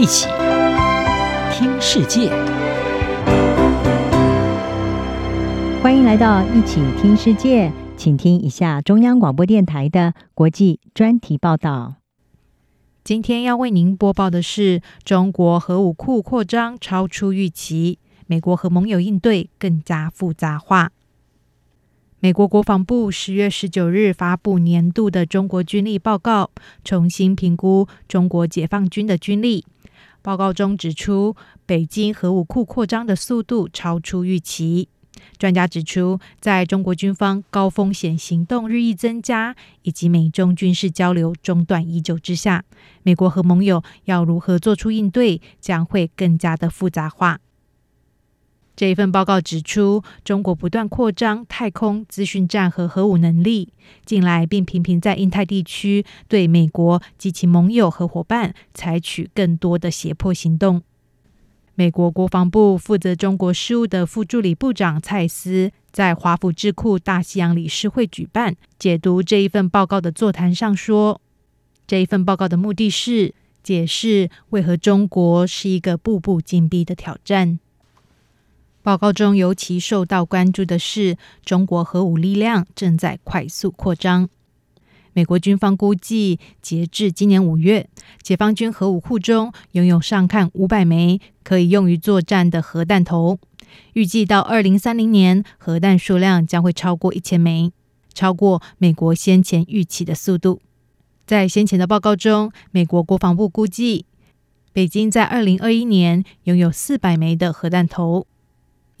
一起听世界，欢迎来到一起听世界，请听一下中央广播电台的国际专题报道。今天要为您播报的是：中国核武库扩张超出预期，美国和盟友应对更加复杂化。美国国防部十月十九日发布年度的中国军力报告，重新评估中国解放军的军力。报告中指出，北京核武库扩张的速度超出预期。专家指出，在中国军方高风险行动日益增加，以及美中军事交流中断已久之下，美国和盟友要如何做出应对，将会更加的复杂化。这一份报告指出，中国不断扩张太空资讯战和核武能力，近来并频频在印太地区对美国及其盟友和伙伴采取更多的胁迫行动。美国国防部负责中国事务的副助理部长蔡斯在华府智库大西洋理事会举办解读这一份报告的座谈上说，这一份报告的目的是解释为何中国是一个步步紧逼的挑战。报告中尤其受到关注的是，中国核武力量正在快速扩张。美国军方估计，截至今年五月，解放军核武库中拥有上看五百枚可以用于作战的核弹头。预计到二零三零年，核弹数量将会超过一千枚，超过美国先前预期的速度。在先前的报告中，美国国防部估计，北京在二零二一年拥有四百枚的核弹头。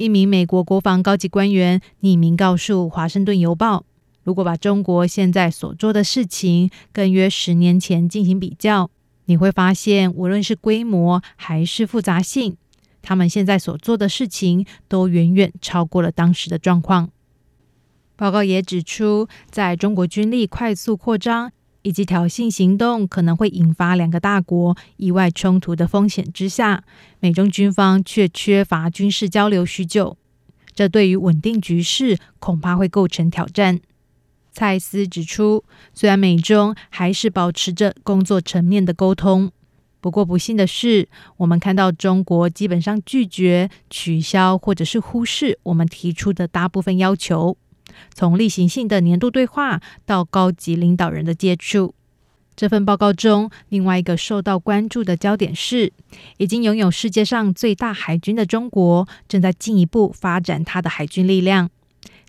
一名美国国防高级官员匿名告诉《华盛顿邮报》，如果把中国现在所做的事情跟约十年前进行比较，你会发现，无论是规模还是复杂性，他们现在所做的事情都远远超过了当时的状况。报告也指出，在中国军力快速扩张，以及挑衅行动可能会引发两个大国意外冲突的风险之下，美中军方却缺乏军事交流许久，这对于稳定局势恐怕会构成挑战。蔡斯指出，虽然美中还是保持着工作层面的沟通，不过不幸的是，我们看到中国基本上拒绝、取消或者是忽视我们提出的大部分要求。从例行性的年度对话到高级领导人的接触，这份报告中另外一个受到关注的焦点是，已经拥有世界上最大海军的中国正在进一步发展它的海军力量。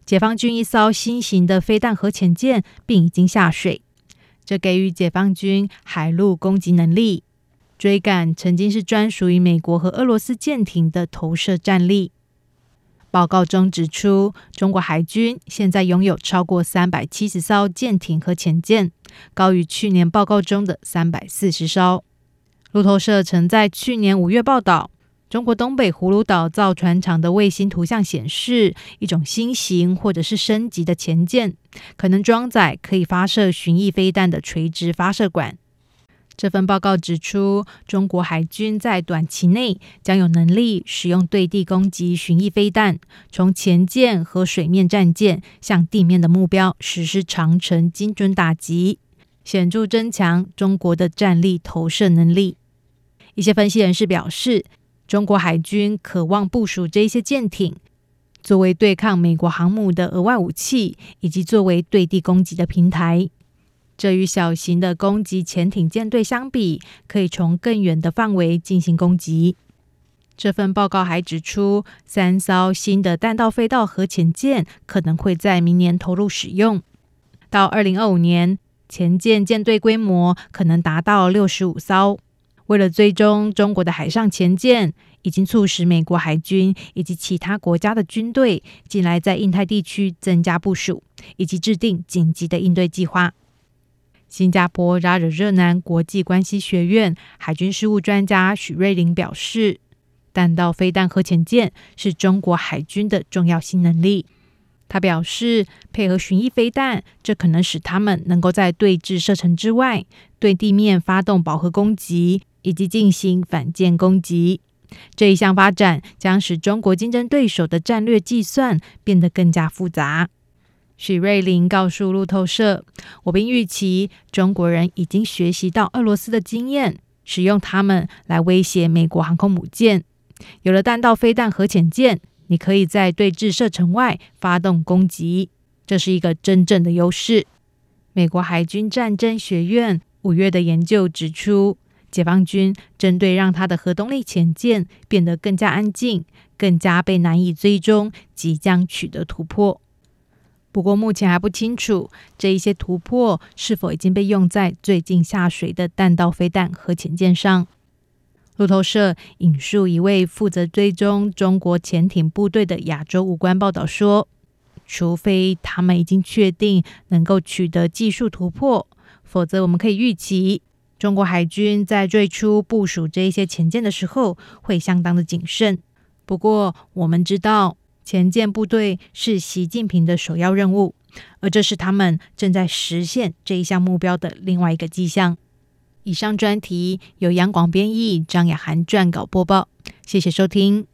解放军一艘新型的飞弹核潜舰并已经下水，这给予解放军海陆攻击能力，追赶曾经是专属于美国和俄罗斯舰艇的投射战力。报告中指出，中国海军现在拥有超过三百七十艘舰艇和潜舰，高于去年报告中的三百四十艘。路透社曾在去年五月报道，中国东北葫芦岛造船厂的卫星图像显示，一种新型或者是升级的潜舰，可能装载可以发射巡弋飞弹的垂直发射管。这份报告指出，中国海军在短期内将有能力使用对地攻击巡弋飞弹，从前舰和水面战舰向地面的目标实施长程精准打击，显著增强中国的战力投射能力。一些分析人士表示，中国海军渴望部署这些舰艇，作为对抗美国航母的额外武器，以及作为对地攻击的平台。这与小型的攻击潜艇舰队相比，可以从更远的范围进行攻击。这份报告还指出，三艘新的弹道飞弹核潜舰可能会在明年投入使用。到二零二五年，潜舰舰队规模可能达到六十五艘。为了追踪中国的海上潜舰，已经促使美国海军以及其他国家的军队近来在印太地区增加部署，以及制定紧急的应对计划。新加坡拉惹热南国际关系学院海军事务专家许瑞玲表示，弹道飞弹核潜舰是中国海军的重要新能力。他表示，配合巡弋飞弹，这可能使他们能够在对峙射程之外，对地面发动饱和攻击，以及进行反舰攻击。这一项发展将使中国竞争对手的战略计算变得更加复杂。许瑞麟告诉路透社：“我并预期中国人已经学习到俄罗斯的经验，使用它们来威胁美国航空母舰。有了弹道飞弹核潜舰，你可以在对峙射程外发动攻击，这是一个真正的优势。美国海军战争学院五月的研究指出，解放军针对让它的核动力潜舰变得更加安静、更加被难以追踪，即将取得突破。不过，目前还不清楚这一些突破是否已经被用在最近下水的弹道飞弹核潜舰上。路透社引述一位负责追踪中国潜艇部队的亚洲武官报道说，除非他们已经确定能够取得技术突破，否则我们可以预期，中国海军在最初部署这一些潜舰的时候会相当的谨慎。不过，我们知道前舰部队是习近平的首要任务，而这是他们正在实现这一项目标的另外一个迹象。以上专题由杨广编译，张雅涵撰稿播报。谢谢收听。